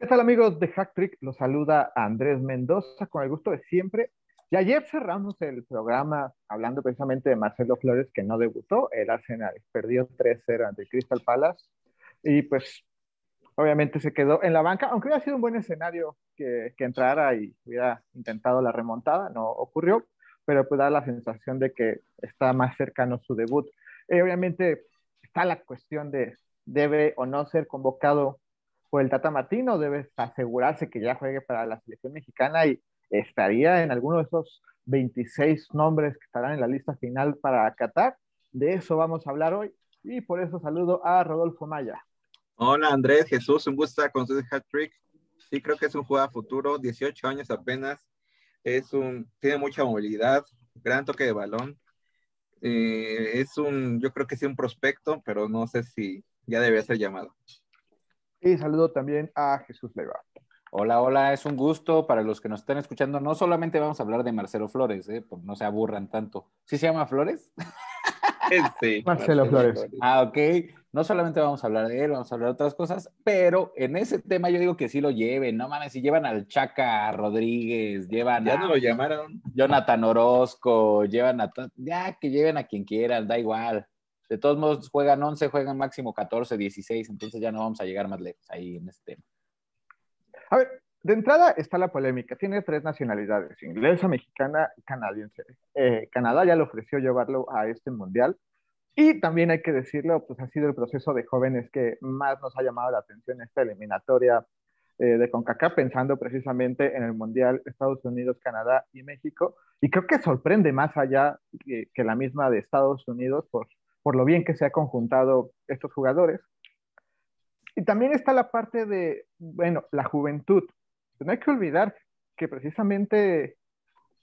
¿Qué tal amigos de Hack Trick? Los saluda Andrés Mendoza con el gusto de siempre. Y ayer cerramos el programa hablando precisamente de Marcelo Flores que no debutó. El Arsenal perdió 3-0 ante Crystal Palace y pues obviamente se quedó en la banca, aunque hubiera sido un buen escenario que, que entrara y hubiera intentado la remontada, no ocurrió, pero pues da la sensación de que está más cercano su debut. Eh, obviamente está la cuestión de debe o no ser convocado por el Tata Martino, debe asegurarse que ya juegue para la selección mexicana y estaría en alguno de esos 26 nombres que estarán en la lista final para Qatar. De eso vamos a hablar hoy y por eso saludo a Rodolfo Maya. Hola Andrés, Jesús, un gusto con ustedes, Hat Trick. Sí, creo que es un jugador futuro, 18 años apenas, es un, tiene mucha movilidad, gran toque de balón. Eh, es un, yo creo que sí un prospecto, pero no sé si ya debe ser llamado. Y saludo también a Jesús Leiva. Hola, hola, es un gusto para los que nos están escuchando. No solamente vamos a hablar de Marcelo Flores, ¿eh? no se aburran tanto. ¿Sí se llama Flores? Sí, Marcelo, Flores. Ah, ok. No solamente vamos a hablar de él, vamos a hablar de otras cosas, pero en ese tema yo digo que sí lo lleven, no mames, si llevan al Chaca Rodríguez, llevan ya no lo llamaron. Jonathan Orozco, llevan a ya que lleven a quien quieran, da igual. De todos modos, juegan 11, juegan máximo 14, 16, entonces ya no vamos a llegar más lejos ahí en este tema. A ver, de entrada está la polémica. Tiene tres nacionalidades, inglesa, mexicana y canadiense. Eh, Canadá ya le ofreció llevarlo a este mundial. Y también hay que decirlo, pues ha sido el proceso de jóvenes que más nos ha llamado la atención esta eliminatoria eh, de CONCACAF, pensando precisamente en el Mundial Estados Unidos, Canadá y México. Y creo que sorprende más allá que, que la misma de Estados Unidos por por lo bien que se ha conjuntado estos jugadores. Y también está la parte de, bueno, la juventud. No hay que olvidar que precisamente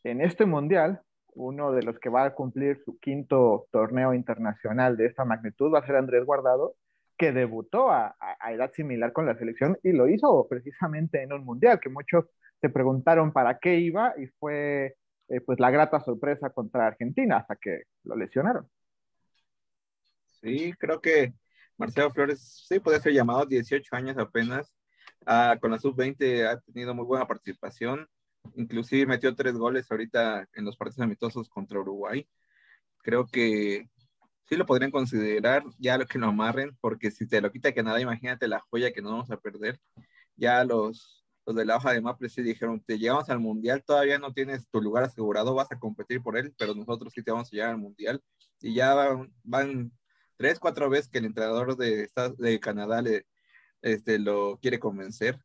en este mundial, uno de los que va a cumplir su quinto torneo internacional de esta magnitud va a ser Andrés Guardado, que debutó a, edad similar con la selección y lo hizo precisamente en un mundial, que muchos se preguntaron para qué iba y fue eh, pues la grata sorpresa contra Argentina hasta que lo lesionaron. Sí, creo que Marcelo Flores sí puede ser llamado 18 años apenas. Ah, con la sub-20 ha tenido muy buena participación. Inclusive metió tres goles ahorita en los partidos amistosos contra Uruguay. Creo que sí lo podrían considerar ya lo que lo amarren, porque si te lo quita nada, imagínate la joya que no vamos a perder. Ya los, los de la hoja de Maple sí dijeron, te llegamos al Mundial, todavía no tienes tu lugar asegurado, vas a competir por él, pero nosotros sí te vamos a llegar al Mundial. Y ya van, van tres, cuatro veces que el entrenador de, de Canadá le, este, lo quiere convencer.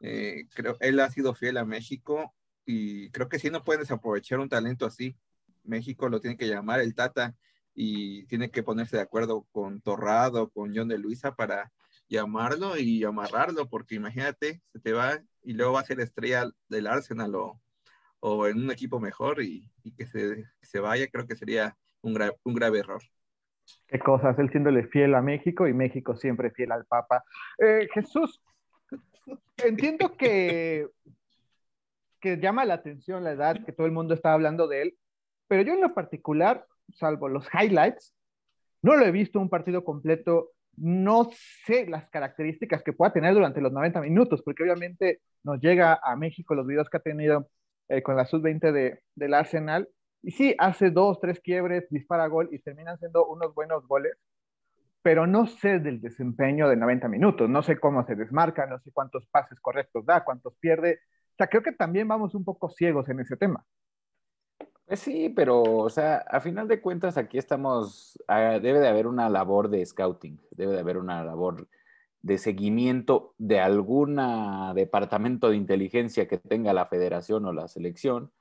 Eh, creo, él ha sido fiel a México y creo que si no pueden desaprovechar un talento así. México lo tiene que llamar el Tata y tiene que ponerse de acuerdo con Torrado, con John de Luisa para llamarlo y amarrarlo, porque imagínate, se te va y luego va a ser estrella del Arsenal o, o en un equipo mejor y, y que se, se, vaya, creo que sería un, gra un grave error qué cosas, él siéndole fiel a México y México siempre fiel al Papa. Eh, Jesús, entiendo que, que llama la atención la edad, que todo el mundo está hablando de él, pero yo en lo particular, salvo los highlights, no lo he visto un partido completo, no sé las características que pueda tener durante los 90 minutos, porque obviamente nos llega a México los videos que ha tenido eh, con la sub-20 de, del Arsenal y sí, hace dos, tres quiebres, dispara gol y terminan siendo unos buenos goles, pero no sé del desempeño de 90 minutos, no sé cómo se desmarca, no sé cuántos pases correctos da, cuántos pierde. O sea, creo que también vamos un poco ciegos en ese tema. Pues sí, pero, o sea, a final de cuentas aquí estamos, debe de haber una labor de scouting, debe de haber una labor de seguimiento de algún departamento de inteligencia que tenga la federación o la selección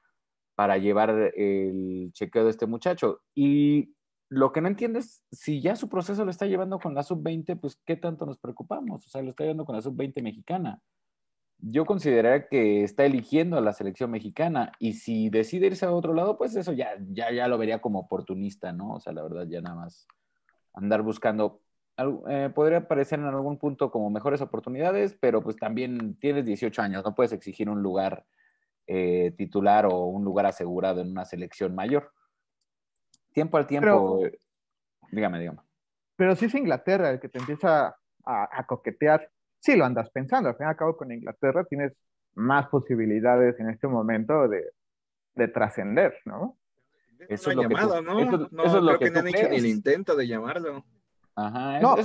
para llevar el chequeo de este muchacho. Y lo que no entiendo es si ya su proceso lo está llevando con la sub-20, pues qué tanto nos preocupamos. O sea, lo está llevando con la sub-20 mexicana. Yo consideraría que está eligiendo a la selección mexicana y si decide irse a otro lado, pues eso ya, ya, ya lo vería como oportunista, ¿no? O sea, la verdad, ya nada más andar buscando. Eh, podría parecer en algún punto como mejores oportunidades, pero pues también tienes 18 años, no puedes exigir un lugar eh, titular o un lugar asegurado en una selección mayor. Tiempo al tiempo, dígame, dígame. Pero si es Inglaterra el que te empieza a, coquetear sí lo andas pensando. Al fin y al cabo, con Inglaterra tienes más posibilidades en este momento de, de trascender, ¿no? Eso, es lo llamado, que ¿no? Eso, no, es lo que, no han hecho ni el intento de llamarlo. Ajá, no,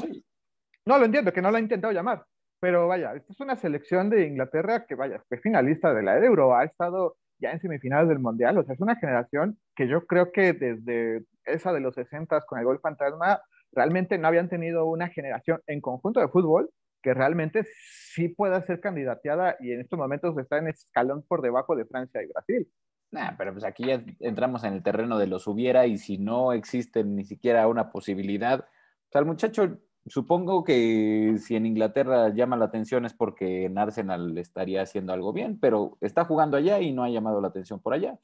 no lo entiendo, que no lo ha intentado llamar. Pero vaya, esta es una selección de Inglaterra que, vaya, fue finalista de la Euro, ha estado ya en semifinales del Mundial, o sea, es una generación que yo creo que desde esa de los 60 con el gol fantasma, realmente no habían tenido una generación en conjunto de fútbol que realmente sí pueda ser candidateada y en estos momentos está en escalón por debajo de Francia y Brasil. Nah, pero pues aquí ya entramos en el terreno de los hubiera y si no existe ni siquiera una posibilidad, o sea, el muchacho supongo que si en Inglaterra llama la atención es porque en Arsenal estaría haciendo algo bien, pero está jugando allá y no ha llamado la atención por allá.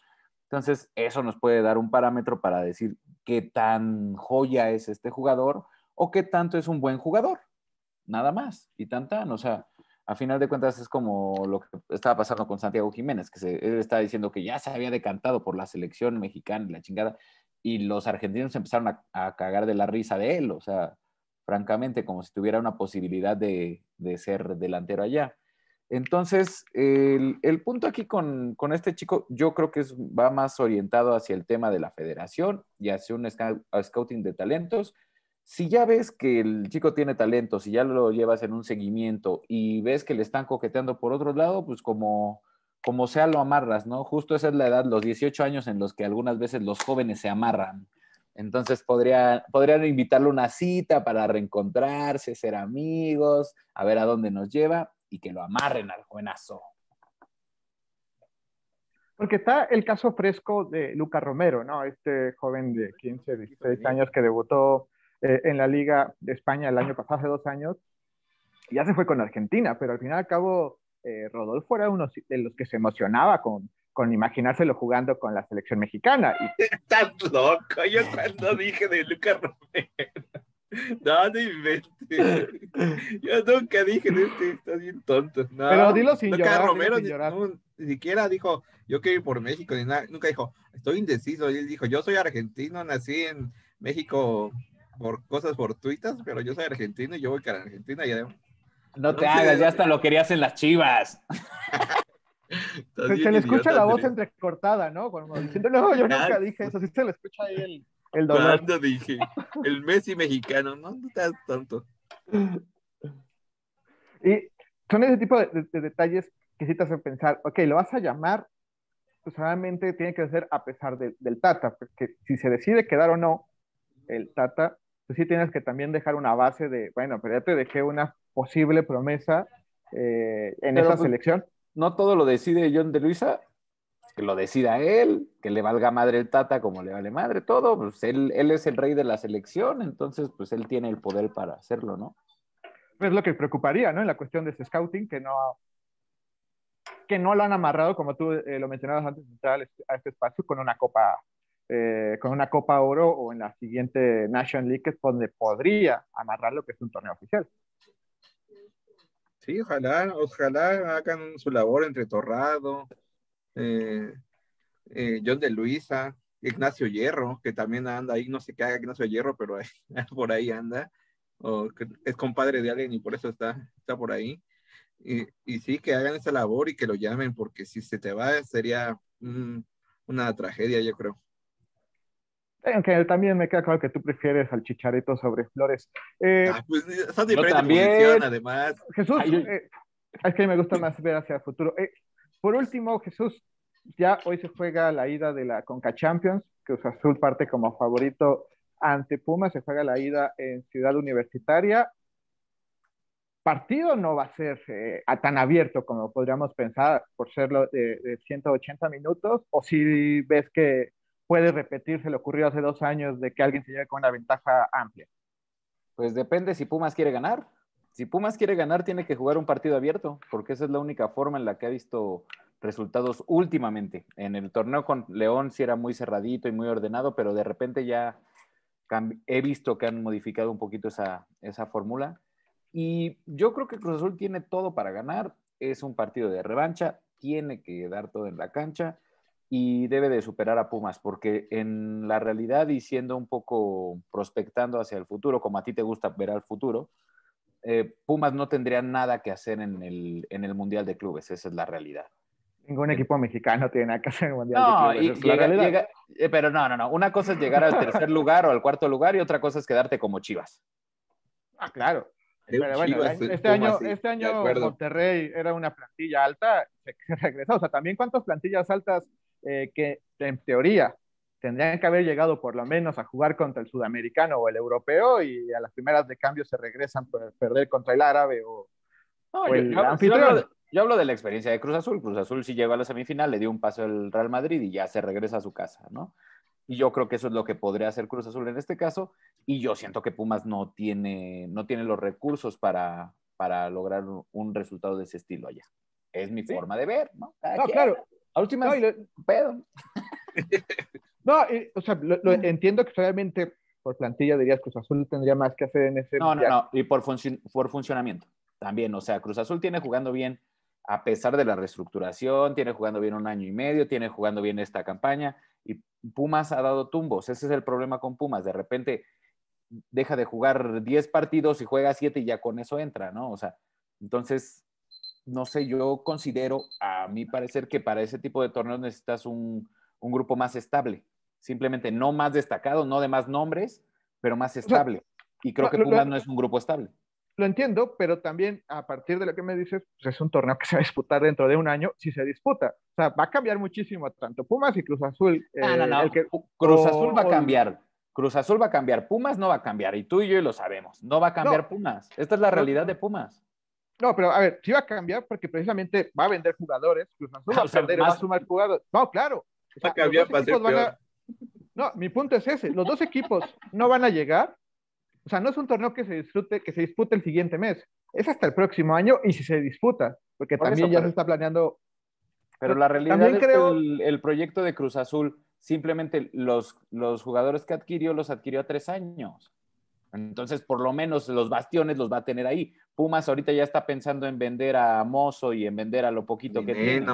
Entonces, eso nos puede dar un parámetro para decir qué tan joya es este jugador o qué tanto es un buen jugador. Nada más. Y tan tan. O sea, a final de cuentas es como lo que estaba pasando con Santiago Jiménez, que se, él estaba diciendo que ya se había decantado por la selección mexicana y la chingada, y los argentinos empezaron a, a cagar de la risa de él. O sea, francamente, como si tuviera una posibilidad de, ser delantero allá. Entonces, el, punto aquí con, este chico, yo creo que va más orientado hacia el tema de la federación y hacia un scouting de talentos. Si ya ves que el chico tiene talento, si ya lo llevas en un seguimiento y ves que le están coqueteando por otro lado, pues como, como sea lo amarras, ¿no? Justo esa es la edad, los 18 años en los que algunas veces los jóvenes se amarran entonces podría, podrían invitarle una cita para reencontrarse, ser amigos, a ver a dónde nos lleva y que lo amarren al jovenazo. Porque está el caso fresco de Luca Romero, ¿no? Este joven de 15, 16 años que debutó eh, en la Liga de España el año pasado, hace dos años, ya se fue con Argentina, pero al final y cabo eh, Rodolfo era uno de los que se emocionaba con, con imaginárselo jugando con la selección mexicana. Y... Estás loco, yo cuando dije de Lucas Romero. No, no inventes. Yo nunca dije de este, estás bien tonto. No, Pero dilo sin Lucas llorar. Romero sin llorar. Ni, siquiera dijo, yo quiero ir por México, ni nada. Nunca dijo, estoy indeciso. Y él dijo, yo soy argentino, nací en México por cosas fortuitas, pero yo soy argentino y yo voy a Argentina y No te hagas, ya hasta lo querías en las chivas. se, le escucha la voz entrecortada, ¿no? Como diciendo, no, yo nunca dije eso, sí se le escucha ahí el, el dolor. ¿Cuándo dije? El Messi mexicano, no, no estás tonto. Y son ese tipo de, detalles que sí te hacen pensar, ok, lo vas a llamar, pues solamente tiene que ser a pesar del Tata, porque si se decide quedar o no el Tata, pues sí tienes que también dejar una base de, bueno, pero ya te dejé una posible promesa eh, en esa pues, selección no todo lo decide John de Luisa, que lo decida él, que le valga madre el Tata como le vale madre todo, pues él, es el rey de la selección, entonces pues él tiene el poder para hacerlo, ¿no? Es lo que preocuparía, ¿no? En la cuestión de ese scouting, que no, que no lo han amarrado, como tú eh, lo mencionabas antes entrar a este espacio, con una copa, eh, con una copa oro o en la siguiente National League, es donde podría amarrar lo que es un torneo oficial. Sí, ojalá, ojalá hagan su labor entre Torrado, eh, eh, John de Luisa, Ignacio Hierro, que también anda ahí, no sé qué haga Ignacio Hierro, pero por ahí anda, o es compadre de alguien y por eso está, está por ahí. Y, sí, que hagan esa labor y que lo llamen, porque si se te va sería una tragedia, yo creo. Aunque también me queda claro que tú prefieres al chicharito sobre flores. Eh, ah, pues son diferentes además. Jesús, eh, es que me gusta más ver hacia el futuro. Eh, por último, Jesús, ya hoy se juega la ida de la Conca Champions, que Azul parte como favorito ante Puma, se juega la ida en Ciudad Universitaria. Partido no va a ser tan abierto como podríamos pensar por serlo de, de 180 minutos, o si ves que puede repetirse lo ocurrió hace dos años de que alguien se lleve con una ventaja amplia? Pues depende si Pumas quiere ganar. Si Pumas quiere ganar, tiene que jugar un partido abierto, porque esa es la única forma en la que ha visto resultados últimamente. En el torneo con León sí era muy cerradito y muy ordenado, pero de repente ya he visto que han modificado un poquito esa, esa fórmula. Y yo creo que Cruz Azul tiene todo para ganar. Es un partido de revancha, tiene que dar todo en la cancha y debe de superar a Pumas, porque en la realidad y siendo un poco prospectando hacia el futuro, como a ti te gusta ver al futuro, eh, Pumas no tendría nada que hacer en el, en el Mundial de Clubes, esa es la realidad. Ningún equipo mexicano tiene nada que hacer en el Mundial No, de y Clubes. es la llega- llega- eh, pero no, no, no. Una cosa es llegar al tercer lugar o al cuarto lugar y otra cosa es quedarte como Chivas. Ah, claro. Pero bueno, Chivas, este año, sí, este año. Monterrey era una plantilla alta, se regresó. O sea, también cuántas plantillas altas eh, que en teoría tendrían que haber llegado por lo menos a jugar contra el sudamericano o el europeo y a las primeras de cambio se regresan por perder contra el árabe o, No, O yo, el yo- yo anfitrión. hablo de, yo hablo de la experiencia de Cruz Azul. Cruz Azul sí llegó a la semifinal, le dio un paso al Real Madrid y ya se regresa a su casa, ¿no? Y yo creo que eso es lo que podría hacer Cruz Azul en este caso. Y yo siento que Pumas no tiene, no tiene los recursos para, para lograr un, un resultado de ese estilo allá. Es mi Sí. forma de ver, ¿no? Cada No, quien. claro. A últimas, No, lo- pedo. no, y, o sea, lo, lo entiendo que obviamente por plantilla dirías Cruz Azul tendría más que hacer en ese No, no, no. Y por, por funcionamiento también. O sea, Cruz Azul tiene jugando bien a pesar de la reestructuración, tiene jugando bien un año y medio, tiene jugando bien esta campaña. Y Pumas ha dado tumbos. Ese es el problema con Pumas. De repente deja de jugar 10 partidos y juega 7 y ya con eso entra, ¿no? O sea, entonces, no sé, yo considero, a mi parecer, que para ese tipo de torneos necesitas un, un grupo más estable. Simplemente no más destacado, no de más nombres, pero más estable. Y creo que lo- lo- Pumas no es un grupo estable. Lo entiendo, pero también a partir de lo que me dices, pues es un torneo que se va a disputar dentro de un año, si se disputa. O sea, va a cambiar muchísimo tanto Pumas y Cruz Azul. No, no, eh, no. el que- Cruz o- Azul va a cambiar. Cruz Azul va a cambiar. Pumas no va a cambiar. Y tú y yo lo sabemos. No va a cambiar No. Pumas. Esta es la realidad de Pumas. No, pero a ver, sí va a cambiar porque precisamente va a vender jugadores, Cruz Azul va a perder y va más- a sumar jugadores. No, claro. O sea, Va a cambiar los dos para ser equipos van a- No, mi punto es ese. Los dos equipos no van a llegar. O sea, no es un torneo que se disfrute, que se dispute el siguiente mes. Es hasta el próximo año y si se disputa, porque Por también eso, ya pero- se está planeando. Pero Pero la realidad también es creo- que el, el proyecto de Cruz Azul, simplemente los, los jugadores que adquirió, los adquirió a tres años. Entonces, por lo menos los bastiones los va a tener ahí. Pumas ahorita ya está pensando en vender a Mozo y en vender a lo poquito que tiene.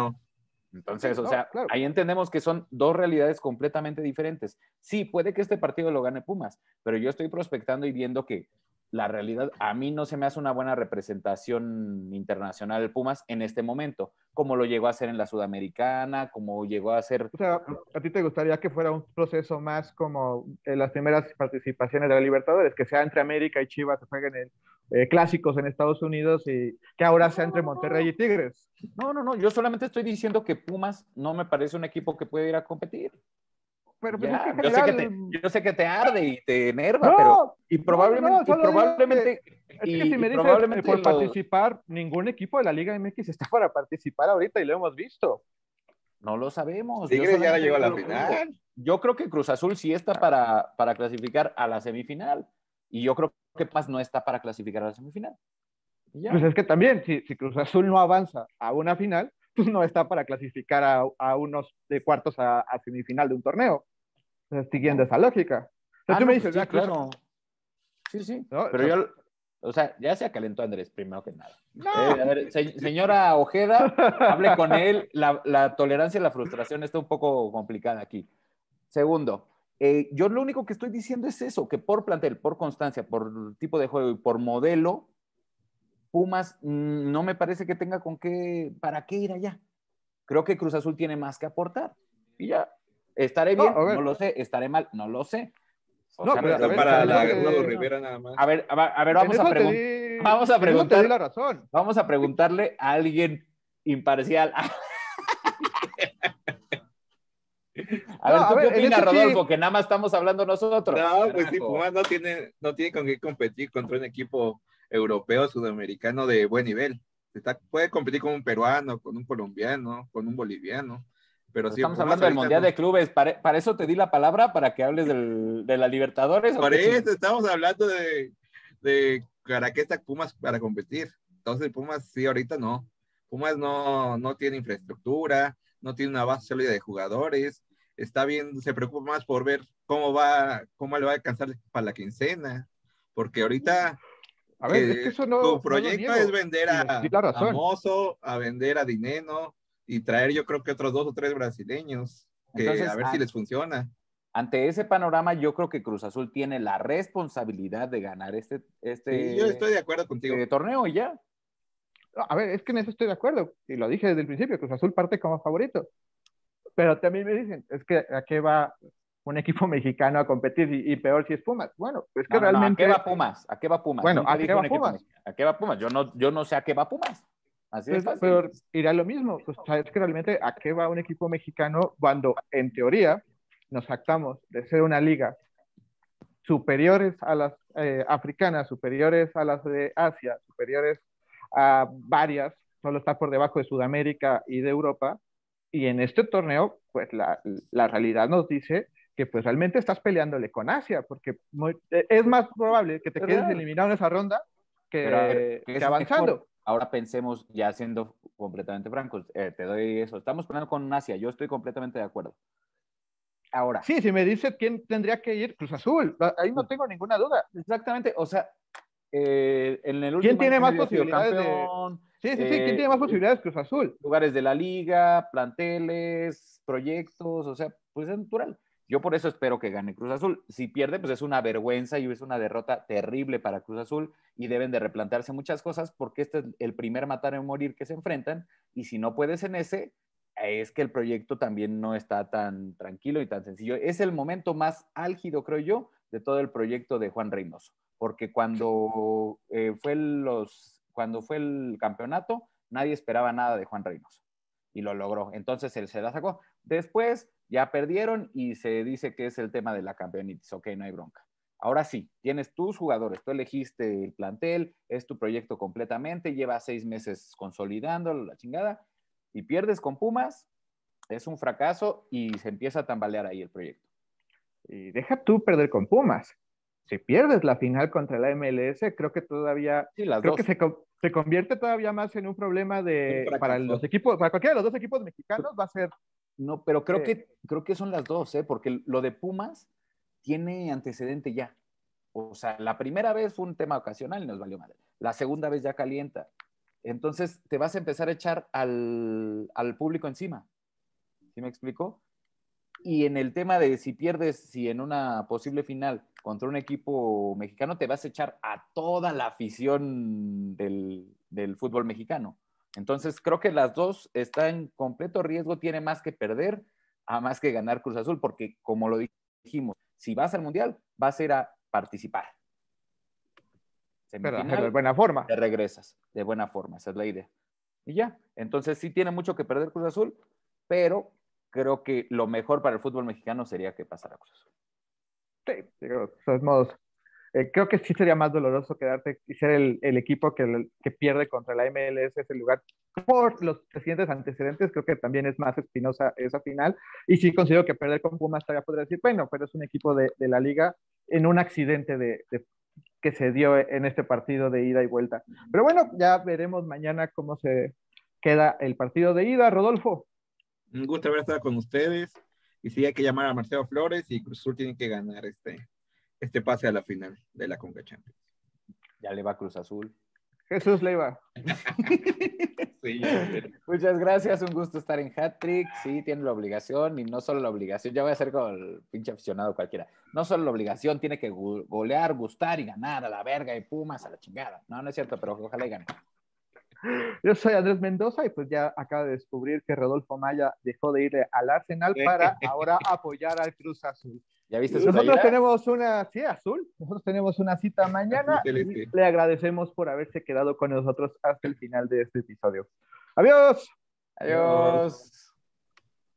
Entonces, Sí, o no, sea, claro. ahí entendemos que son dos realidades completamente diferentes. Sí, puede que este partido lo gane Pumas, pero yo estoy prospectando y viendo que la realidad a mí no se me hace una buena representación internacional de Pumas en este momento, como lo llegó a hacer en la Sudamericana, como llegó a hacer... O sea, ¿a ti te gustaría que fuera un proceso más como en las primeras participaciones de la Libertadores, que sea entre América y Chivas, se jueguen en, eh, clásicos en Estados Unidos y que ahora sea entre Monterrey y Tigres? No, no, no, yo solamente estoy diciendo que Pumas no me parece un equipo que puede ir a competir. Pero pues, Ya, es que en yo, sé que te, general- yo sé que te arde y te enerva, No, pero... Y probablemente, no, y solo digo probablemente, Es que y- si me y dices probablemente eh, por lo- participar, ningún equipo de la Liga MX está para participar ahorita y lo hemos visto. No lo sabemos. Yo ya solamente llegó a la digo. final. Yo creo que Cruz Azul sí está para, para clasificar a la semifinal. Y yo creo que Pumas no está para clasificar a la semifinal. Y ya. Pues es que también, si, si Cruz Azul no avanza a una final, no está para clasificar a, a unos de cuartos a, a semifinal de un torneo. Entonces, siguiendo esa lógica. O sea, Ah, tú no, me pues dices, sí, "Ah, Cruz- claro. Sí, sí. ¿no? Pero O sea, yo, o sea, ya se calentó Andrés, primero que nada. No. Eh, a ver, se- señora Ojeda, hable con él. La, la tolerancia y la frustración está un poco complicada aquí. Segundo, eh, yo lo único que estoy diciendo es eso, que por plantel, por constancia, por tipo de juego y por modelo, Pumas mm, no me parece que tenga con qué, para qué ir allá. Creo que Cruz Azul tiene más que aportar. Y ya, estaré bien, a ver. no, lo sé, estaré mal, no lo sé. O No, sea, pero a ver, para pero la Rudo Rivera nada más. a ver, a ver, a ver, vamos a, di- vamos a preguntar- di la razón. vamos a preguntarle a alguien imparcial. A ver, No, a ¿tú ver, qué opinas, sí- Rodolfo? Que nada más estamos hablando nosotros. No, pues sí. Pumas no tiene, no tiene con qué competir contra un equipo europeo, sudamericano de buen nivel. Está- puede competir con un peruano, con un colombiano, con un boliviano. Pero sí, Estamos hablando del Mundial no. de Clubes. Para, para eso te di la palabra, para que hables del- de la Libertadores. ¿o Por eso estamos hablando de, de para qué está Pumas para competir. Entonces, Pumas sí, ahorita no. Pumas no, no tiene infraestructura, no tiene una base sólida de jugadores. Está bien, se preocupa más por ver cómo va, cómo le va a alcanzar para la quincena. Porque ahorita A ver, es que eso no. no tu proyecto niego. es vender a, a. Mozo, a vender a Dineno y traer yo creo que otros dos o tres brasileños. Que Entonces, a ver ah, si les funciona. ante ese panorama, yo creo que Cruz Azul tiene la responsabilidad de ganar este, este Sí, yo estoy de acuerdo contigo. eh, torneo y ya. A ver, es que en eso estoy de acuerdo, y lo dije desde el principio, Cruz Azul parte como favorito. Pero también me dicen, es que ¿a qué va un equipo mexicano a competir? Y, y peor si es Pumas. Bueno, es que No, no, no, realmente... ¿A qué va Pumas? ¿A qué va Pumas? Bueno, ¿a qué va Pumas? ¿A qué va Pumas? Yo no, yo no sé a qué va Pumas. Así de Pues, fácil. pero irá lo mismo. Pues, ¿sabes que realmente a qué va un equipo mexicano cuando, en teoría, nos jactamos de ser una liga superiores a las eh, africanas, superiores a las de Asia, superiores a varias, solo está por debajo de Sudamérica y de Europa. Y en este torneo, pues la, la realidad nos dice que pues realmente estás peleándole con Asia, porque muy- es más probable que te quedes eliminado en esa ronda que, Pero, a ver, ¿qué que es avanzando. mejor? Ahora pensemos, ya siendo completamente francos, eh, te doy eso. Estamos peleando con Asia, yo estoy completamente de acuerdo. Ahora, Sí, si me dice quién tendría que ir, Cruz Azul, ahí no tengo ninguna duda. exactamente, o sea, eh, en el último ¿Quién tiene más posibilidades de- Sí, sí, sí, Eh, ¿quién tiene más posibilidades? Cruz Azul. lugares de la liga, planteles, proyectos, o sea, pues es natural. Yo por eso espero que gane Cruz Azul. Si pierde, pues es una vergüenza y es una derrota terrible para Cruz Azul y deben de replantearse muchas cosas porque este es el primer matar o morir que se enfrentan y si no puedes en ese, es que el proyecto también no está tan tranquilo y tan sencillo. Es el momento más álgido, creo yo, de todo el proyecto de Juan Reynoso, porque cuando, eh, fue, los, cuando fue el campeonato, nadie esperaba nada de Juan Reynoso y lo logró. Entonces él se la sacó. Después ya perdieron y se dice que es el tema de la campeonitis. Ok, no hay bronca. Ahora sí, tienes tus jugadores, tú elegiste el plantel, es tu proyecto completamente, llevas seis meses consolidándolo, la chingada, y pierdes con Pumas, es un fracaso y se empieza a tambalear ahí el proyecto. Y deja tú perder con Pumas. Si pierdes la final contra la MLS, creo que todavía, Sí, las creo dos. que se, co- se convierte todavía más en un problema de, Un para los equipos, para cualquiera de los dos equipos mexicanos va a ser, No, pero creo, que, creo que son las dos, ¿eh? porque lo de Pumas tiene antecedente ya. O sea, la primera vez fue un tema ocasional y nos valió madre. La segunda vez ya calienta. Entonces te vas a empezar a echar al, al público encima. ¿Sí me explico? Y en el tema de si pierdes, si en una posible final contra un equipo mexicano, te vas a echar a toda la afición del, del fútbol mexicano. Entonces, creo que las dos están en completo riesgo, tiene más que perder a más que ganar Cruz Azul, porque como lo dijimos, si vas al Mundial, vas a ir a participar. pero Semifinal, de buena forma. te regresas de buena forma, esa es la idea. Y ya, entonces sí tiene mucho que perder Cruz Azul, pero creo que lo mejor para el fútbol mexicano sería que pasara Cruz Azul. Sí, de todos modos, eh, creo que sí sería más doloroso quedarte y ser el, el equipo que, que pierde contra la MLS ese lugar. Por los recientes antecedentes, creo que también es más espinosa esa final. Y sí considero que perder con Pumas todavía podría decir, bueno, pero es un equipo de, de la liga en un accidente de, que se dio en este partido de ida y vuelta. Pero bueno, ya veremos mañana cómo se queda el partido de ida. Rodolfo. Un gusto haber estado con ustedes. Y sí, hay que llamar a Marcelo Flores y Cruz Azul tiene que ganar este, este pase a la final de la Conca Champions. Ya le va Cruz Azul. Jesús Leiva. Sí, Muchas gracias, un gusto estar en Hat Trick. Sí, tiene la obligación y no solo la obligación, ya voy a ser como el pinche aficionado cualquiera. No solo la obligación, tiene que golear, gustar y ganar a la verga y Pumas a la chingada. No, no es cierto, pero ojalá y gane. Yo soy Andrés Mendoza y pues ya acaba de descubrir que Rodolfo Maya dejó de ir al Arsenal para ahora apoyar al Cruz Azul. ¿Ya viste su Nosotros playera? tenemos una, sí, azul, nosotros tenemos una cita mañana y le agradecemos por haberse quedado con nosotros hasta el final de este episodio. Adiós. Adiós.